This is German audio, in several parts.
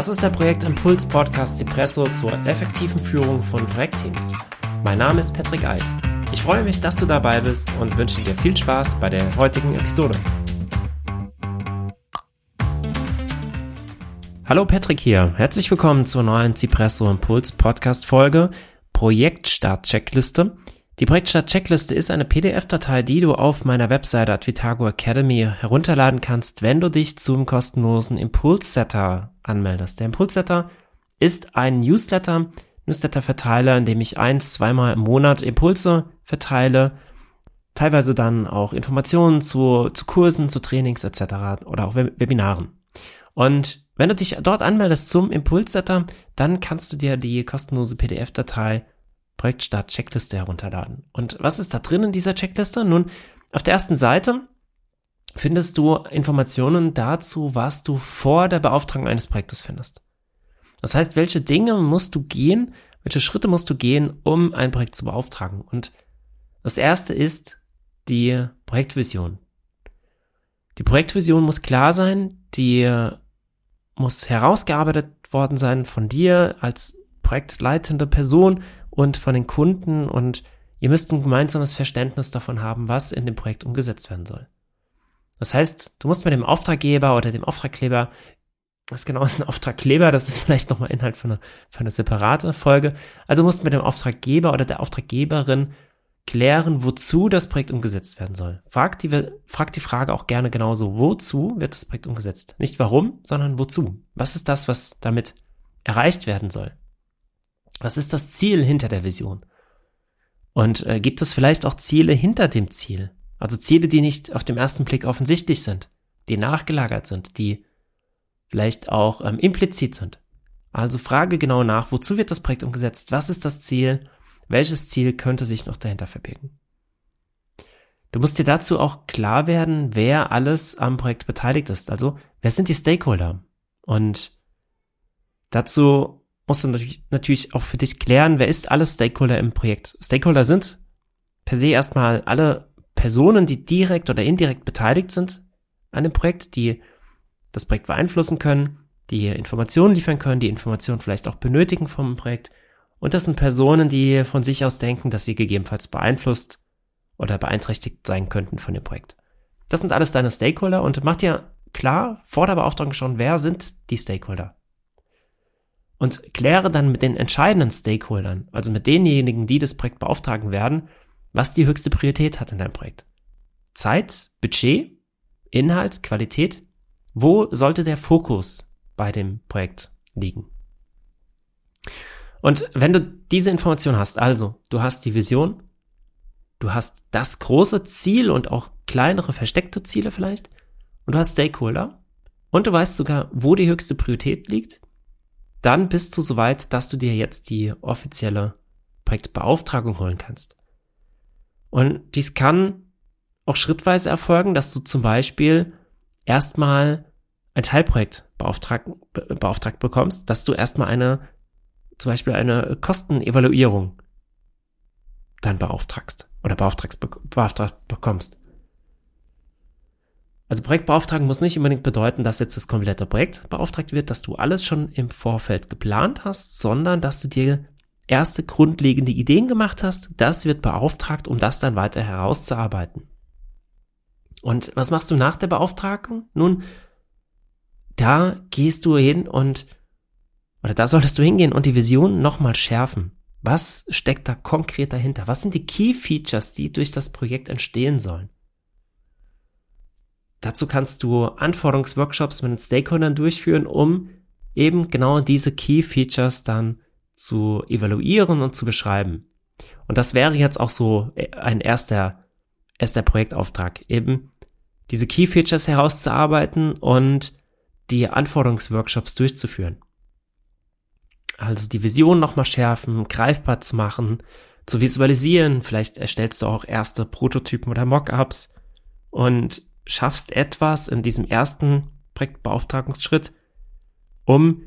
Das ist der Projektimpuls Podcast Cipresso zur effektiven Führung von Projektteams. Mein Name ist Patrick Eid. Ich freue mich, dass du dabei bist und wünsche dir viel Spaß bei der heutigen Episode. Hallo Patrick hier. Herzlich willkommen zur neuen Cipresso Impuls Podcast Folge Projektstart Checkliste. Die Projektstart-Checkliste ist eine PDF-Datei, die du auf meiner Webseite Advitago Academy herunterladen kannst, wenn du dich zum kostenlosen Impulssetter anmeldest. Der Impulssetter ist ein Newsletter, Newsletter-Verteiler, in dem ich eins, zweimal im Monat Impulse verteile, teilweise dann auch Informationen zu, zu Kursen, zu Trainings etc. oder auch Webinaren. Und wenn du dich dort anmeldest zum Impulssetter, dann kannst du dir die kostenlose PDF-Datei Projektstart Checkliste herunterladen. Und was ist da drin in dieser Checkliste? Nun, auf der ersten Seite findest du Informationen dazu, was du vor der Beauftragung eines Projektes findest. Das heißt, welche Dinge musst du gehen, welche Schritte musst du gehen, um ein Projekt zu beauftragen? Und das erste ist die Projektvision. Die Projektvision muss klar sein, die muss herausgearbeitet worden sein von dir als projektleitende Person und von den Kunden und ihr müsst ein gemeinsames Verständnis davon haben, was in dem Projekt umgesetzt werden soll. Das heißt, du musst mit dem Auftraggeber oder dem Auftragkleber, was genau ist ein Auftragkleber, das ist vielleicht nochmal Inhalt für eine, für eine separate Folge, also musst mit dem Auftraggeber oder der Auftraggeberin klären, wozu das Projekt umgesetzt werden soll. Frag die, frag die Frage auch gerne genauso, wozu wird das Projekt umgesetzt? Nicht warum, sondern wozu? Was ist das, was damit erreicht werden soll? Was ist das Ziel hinter der Vision? Und äh, gibt es vielleicht auch Ziele hinter dem Ziel? Also Ziele, die nicht auf dem ersten Blick offensichtlich sind, die nachgelagert sind, die vielleicht auch ähm, implizit sind. Also frage genau nach, wozu wird das Projekt umgesetzt? Was ist das Ziel? Welches Ziel könnte sich noch dahinter verbirgen? Du musst dir dazu auch klar werden, wer alles am Projekt beteiligt ist. Also, wer sind die Stakeholder? Und dazu musst du natürlich auch für dich klären, wer ist alles Stakeholder im Projekt. Stakeholder sind per se erstmal alle Personen, die direkt oder indirekt beteiligt sind an dem Projekt, die das Projekt beeinflussen können, die Informationen liefern können, die Informationen vielleicht auch benötigen vom Projekt. Und das sind Personen, die von sich aus denken, dass sie gegebenenfalls beeinflusst oder beeinträchtigt sein könnten von dem Projekt. Das sind alles deine Stakeholder und mach dir klar vor der Beauftragung schon, wer sind die Stakeholder und kläre dann mit den entscheidenden Stakeholdern, also mit denjenigen, die das Projekt beauftragen werden, was die höchste Priorität hat in deinem Projekt. Zeit, Budget, Inhalt, Qualität. Wo sollte der Fokus bei dem Projekt liegen? Und wenn du diese Information hast, also du hast die Vision, du hast das große Ziel und auch kleinere versteckte Ziele vielleicht, und du hast Stakeholder, und du weißt sogar, wo die höchste Priorität liegt, dann bist du soweit, dass du dir jetzt die offizielle Projektbeauftragung holen kannst. Und dies kann auch schrittweise erfolgen, dass du zum Beispiel erstmal ein Teilprojekt beauftragt, beauftragt bekommst, dass du erstmal eine, zum Beispiel eine Kostenevaluierung dann beauftragst oder beauftragst, beauftragt bekommst. Also Projektbeauftragung muss nicht unbedingt bedeuten, dass jetzt das komplette Projekt beauftragt wird, dass du alles schon im Vorfeld geplant hast, sondern dass du dir erste grundlegende Ideen gemacht hast. Das wird beauftragt, um das dann weiter herauszuarbeiten. Und was machst du nach der Beauftragung? Nun, da gehst du hin und, oder da solltest du hingehen und die Vision nochmal schärfen. Was steckt da konkret dahinter? Was sind die Key Features, die durch das Projekt entstehen sollen? Dazu kannst du Anforderungsworkshops mit den Stakeholdern durchführen, um eben genau diese Key Features dann zu evaluieren und zu beschreiben. Und das wäre jetzt auch so ein erster, erster Projektauftrag, eben diese Key Features herauszuarbeiten und die Anforderungsworkshops durchzuführen. Also die Vision nochmal schärfen, greifbar zu machen, zu visualisieren. Vielleicht erstellst du auch erste Prototypen oder Mockups und schaffst etwas in diesem ersten Projektbeauftragungsschritt, um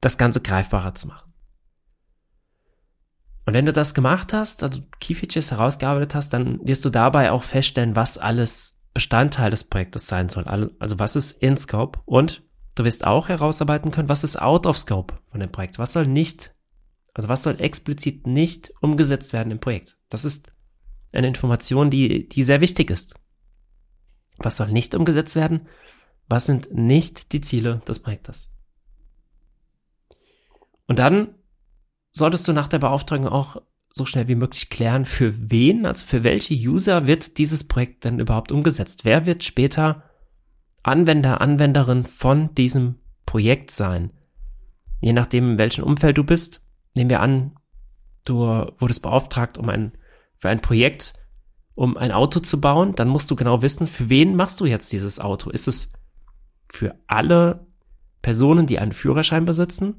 das Ganze greifbarer zu machen. Und wenn du das gemacht hast, also Key Features herausgearbeitet hast, dann wirst du dabei auch feststellen, was alles Bestandteil des Projektes sein soll. Also was ist in Scope und du wirst auch herausarbeiten können, was ist out of scope von dem Projekt? Was soll nicht, also was soll explizit nicht umgesetzt werden im Projekt? Das ist eine Information, die, die sehr wichtig ist. Was soll nicht umgesetzt werden? Was sind nicht die Ziele des Projektes? Und dann solltest du nach der Beauftragung auch so schnell wie möglich klären, für wen, also für welche User wird dieses Projekt denn überhaupt umgesetzt? Wer wird später Anwender, Anwenderin von diesem Projekt sein? Je nachdem, in welchem Umfeld du bist, nehmen wir an, du wurdest beauftragt, um ein, für ein Projekt, um ein Auto zu bauen, dann musst du genau wissen, für wen machst du jetzt dieses Auto? Ist es für alle Personen, die einen Führerschein besitzen?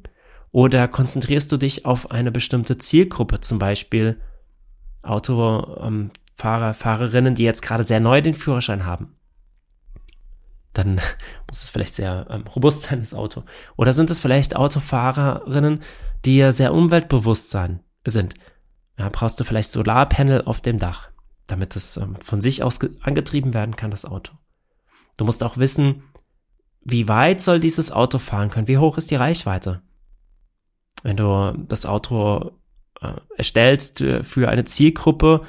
Oder konzentrierst du dich auf eine bestimmte Zielgruppe, zum Beispiel Autofahrer, ähm, Fahrerinnen, die jetzt gerade sehr neu den Führerschein haben? Dann muss es vielleicht sehr ähm, robust sein, das Auto. Oder sind es vielleicht Autofahrerinnen, die sehr umweltbewusst sein, sind? Da brauchst du vielleicht Solarpanel auf dem Dach, damit es ähm, von sich aus angetrieben werden kann, das Auto. Du musst auch wissen, wie weit soll dieses Auto fahren können? Wie hoch ist die Reichweite? Wenn du das Auto äh, erstellst für eine Zielgruppe,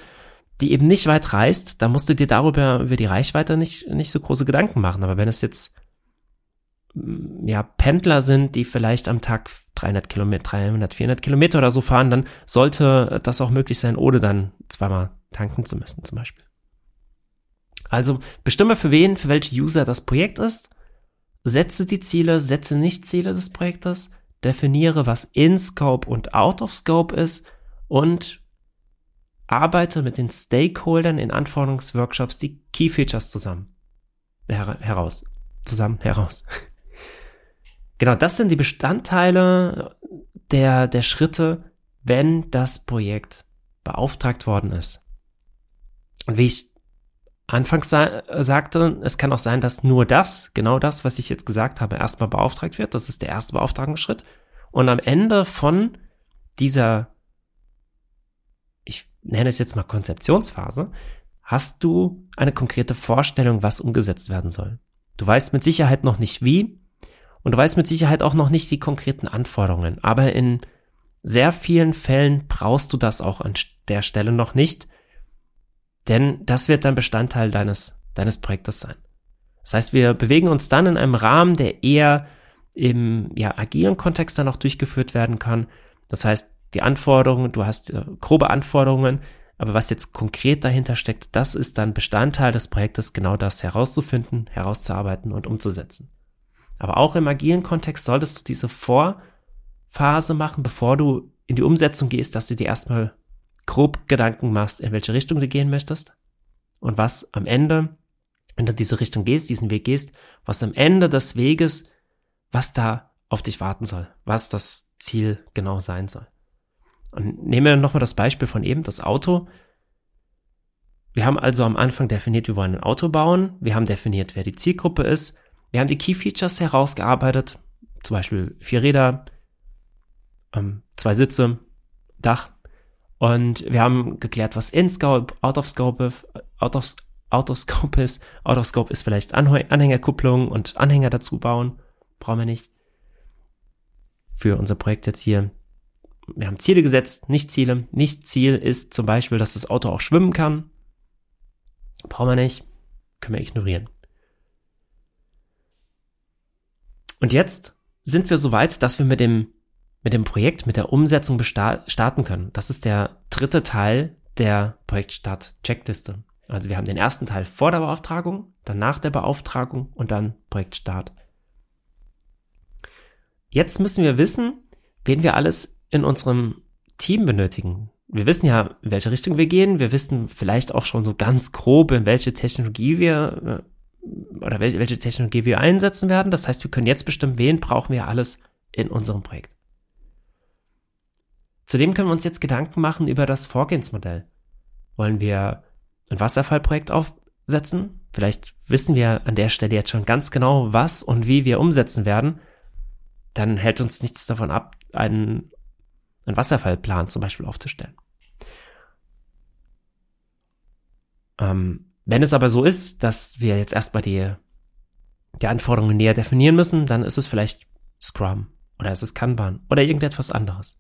die eben nicht weit reist, dann musst du dir darüber, über die Reichweite nicht, nicht so große Gedanken machen. Aber wenn es jetzt, mm, ja, Pendler sind, die vielleicht am Tag 300 Kilometer, 300, 400 Kilometer oder so fahren, dann sollte das auch möglich sein, ohne dann zweimal tanken zu müssen, zum Beispiel. Also bestimme für wen, für welche User das Projekt ist, setze die Ziele, setze nicht Ziele des Projektes, definiere, was in Scope und out of Scope ist und arbeite mit den Stakeholdern in Anforderungsworkshops die Key Features zusammen her heraus. Zusammen heraus. genau, das sind die Bestandteile der, der Schritte, wenn das Projekt beauftragt worden ist. Und wie ich anfangs sa sagte, es kann auch sein, dass nur das, genau das, was ich jetzt gesagt habe, erstmal beauftragt wird. Das ist der erste Beauftragungsschritt. Und am Ende von dieser, ich nenne es jetzt mal Konzeptionsphase, hast du eine konkrete Vorstellung, was umgesetzt werden soll. Du weißt mit Sicherheit noch nicht wie und du weißt mit Sicherheit auch noch nicht die konkreten Anforderungen. Aber in sehr vielen Fällen brauchst du das auch an der Stelle noch nicht, denn das wird dann Bestandteil deines, deines Projektes sein. Das heißt, wir bewegen uns dann in einem Rahmen, der eher im ja, agilen Kontext dann auch durchgeführt werden kann. Das heißt, die Anforderungen, du hast äh, grobe Anforderungen, aber was jetzt konkret dahinter steckt, das ist dann Bestandteil des Projektes, genau das herauszufinden, herauszuarbeiten und umzusetzen. Aber auch im agilen Kontext solltest du diese Vorphase machen, bevor du in die Umsetzung gehst, dass du dir erstmal grob Gedanken machst, in welche Richtung du gehen möchtest und was am Ende, wenn du diese Richtung gehst, diesen Weg gehst, was am Ende des Weges, was da auf dich warten soll, was das Ziel genau sein soll. Und nehmen wir nochmal das Beispiel von eben, das Auto. Wir haben also am Anfang definiert, wir wollen ein Auto bauen. Wir haben definiert, wer die Zielgruppe ist. Wir haben die Key Features herausgearbeitet. Zum Beispiel vier Räder, ähm, zwei Sitze, Dach, und wir haben geklärt, was in Scope, out of Scope, out of, out of Scope ist. Out of Scope ist vielleicht Anhängerkupplung und Anhänger dazu bauen. Brauchen wir nicht. Für unser Projekt jetzt hier. Wir haben Ziele gesetzt, nicht Ziele. Nicht Ziel ist zum Beispiel, dass das Auto auch schwimmen kann. Brauchen wir nicht. Können wir ignorieren. Und jetzt sind wir so weit, dass wir mit dem mit dem Projekt, mit der Umsetzung starten können. Das ist der dritte Teil der Projektstart-Checkliste. Also wir haben den ersten Teil vor der Beauftragung, dann nach der Beauftragung und dann Projektstart. Jetzt müssen wir wissen, wen wir alles in unserem Team benötigen. Wir wissen ja, in welche Richtung wir gehen. Wir wissen vielleicht auch schon so ganz grob, in welche Technologie wir äh, oder welche Technologie wir einsetzen werden. Das heißt, wir können jetzt bestimmen, wen brauchen wir alles in unserem Projekt. Zudem können wir uns jetzt Gedanken machen über das Vorgehensmodell. Wollen wir ein Wasserfallprojekt aufsetzen? Vielleicht wissen wir an der Stelle jetzt schon ganz genau, was und wie wir umsetzen werden. Dann hält uns nichts davon ab, einen, einen Wasserfallplan zum Beispiel aufzustellen. Ähm, wenn es aber so ist, dass wir jetzt erstmal die, die Anforderungen näher definieren müssen, dann ist es vielleicht Scrum oder ist es Kanban oder irgendetwas anderes.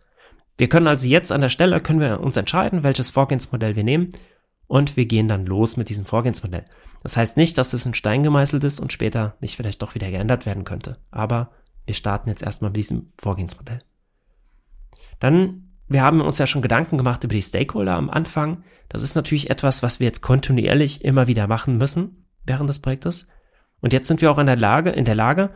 Wir können also jetzt an der Stelle, können wir uns entscheiden, welches Vorgehensmodell wir nehmen und wir gehen dann los mit diesem Vorgehensmodell. Das heißt nicht, dass es in Stein gemeißelt ist und später nicht vielleicht doch wieder geändert werden könnte. Aber wir starten jetzt erstmal mit diesem Vorgehensmodell. Dann, wir haben uns ja schon Gedanken gemacht über die Stakeholder am Anfang. Das ist natürlich etwas, was wir jetzt kontinuierlich immer wieder machen müssen während des Projektes. Und jetzt sind wir auch in der Lage, in der Lage,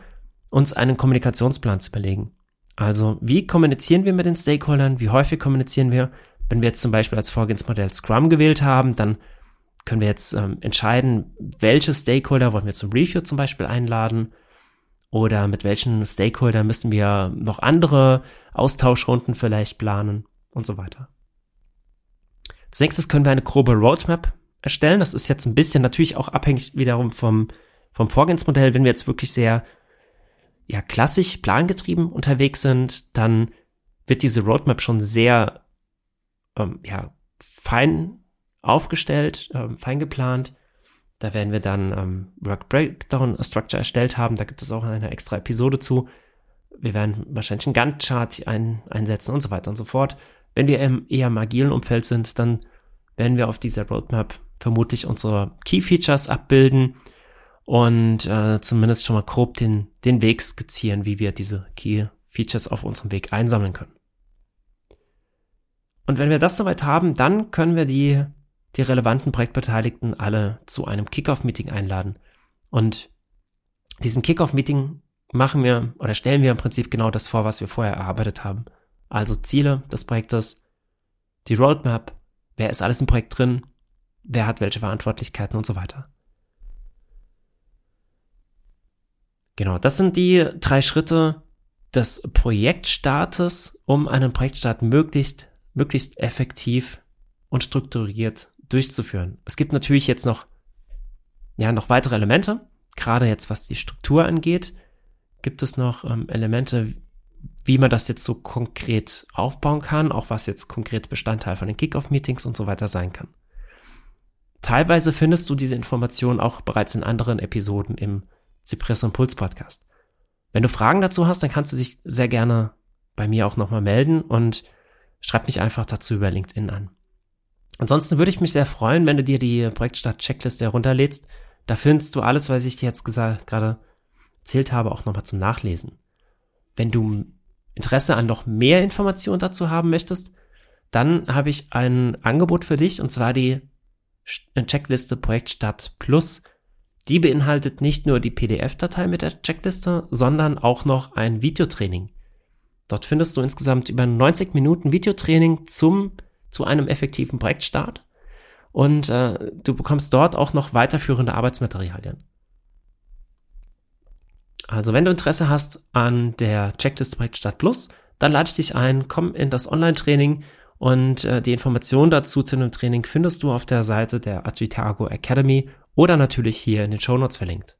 uns einen Kommunikationsplan zu überlegen. Also, wie kommunizieren wir mit den Stakeholdern? Wie häufig kommunizieren wir? Wenn wir jetzt zum Beispiel als Vorgehensmodell Scrum gewählt haben, dann können wir jetzt ähm, entscheiden, welche Stakeholder wollen wir zum Review zum Beispiel einladen oder mit welchen Stakeholder müssen wir noch andere Austauschrunden vielleicht planen und so weiter. Als können wir eine grobe Roadmap erstellen. Das ist jetzt ein bisschen natürlich auch abhängig wiederum vom, vom Vorgehensmodell. Wenn wir jetzt wirklich sehr ja, klassisch plangetrieben unterwegs sind, dann wird diese Roadmap schon sehr ähm, ja, fein aufgestellt, ähm, fein geplant. Da werden wir dann ähm, Work Breakdown Structure erstellt haben. Da gibt es auch eine extra Episode zu. Wir werden wahrscheinlich einen Gantt-Chart ein, einsetzen und so weiter und so fort. Wenn wir im eher im agilen Umfeld sind, dann werden wir auf dieser Roadmap vermutlich unsere Key Features abbilden und äh, zumindest schon mal grob den, den Weg skizzieren, wie wir diese Key Features auf unserem Weg einsammeln können. Und wenn wir das soweit haben, dann können wir die, die relevanten Projektbeteiligten alle zu einem Kickoff-Meeting einladen. Und diesem Kickoff-Meeting machen wir oder stellen wir im Prinzip genau das vor, was wir vorher erarbeitet haben. Also Ziele des Projektes, die Roadmap, wer ist alles im Projekt drin, wer hat welche Verantwortlichkeiten und so weiter. Genau, das sind die drei Schritte des Projektstartes, um einen Projektstart möglichst möglichst effektiv und strukturiert durchzuführen. Es gibt natürlich jetzt noch, ja, noch weitere Elemente. Gerade jetzt, was die Struktur angeht, gibt es noch ähm, Elemente, wie man das jetzt so konkret aufbauen kann, auch was jetzt konkret Bestandteil von den Kickoff-Meetings und so weiter sein kann. Teilweise findest du diese Informationen auch bereits in anderen Episoden im Zypress Puls Podcast. Wenn du Fragen dazu hast, dann kannst du dich sehr gerne bei mir auch nochmal melden und schreib mich einfach dazu über LinkedIn an. Ansonsten würde ich mich sehr freuen, wenn du dir die Projektstart-Checkliste herunterlädst. Da findest du alles, was ich dir jetzt gerade erzählt habe, auch nochmal zum Nachlesen. Wenn du Interesse an noch mehr Informationen dazu haben möchtest, dann habe ich ein Angebot für dich und zwar die Checkliste Projektstart Plus. Die beinhaltet nicht nur die PDF-Datei mit der Checkliste, sondern auch noch ein Videotraining. Dort findest du insgesamt über 90 Minuten Videotraining zum, zu einem effektiven Projektstart. Und äh, du bekommst dort auch noch weiterführende Arbeitsmaterialien. Also wenn du Interesse hast an der Checklist Projektstart Plus, dann lade ich dich ein, komm in das Online-Training und äh, die Informationen dazu zu dem Training findest du auf der Seite der Advitago Academy oder natürlich hier in den Show Notes verlinkt.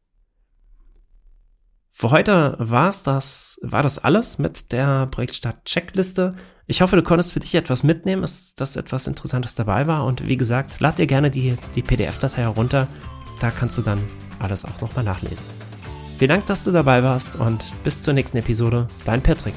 Für heute war's das, war das alles mit der Projektstart-Checkliste. Ich hoffe, du konntest für dich etwas mitnehmen, dass etwas Interessantes dabei war. Und wie gesagt, lad dir gerne die, die PDF-Datei herunter. Da kannst du dann alles auch nochmal nachlesen. Vielen Dank, dass du dabei warst und bis zur nächsten Episode. Dein Patrick.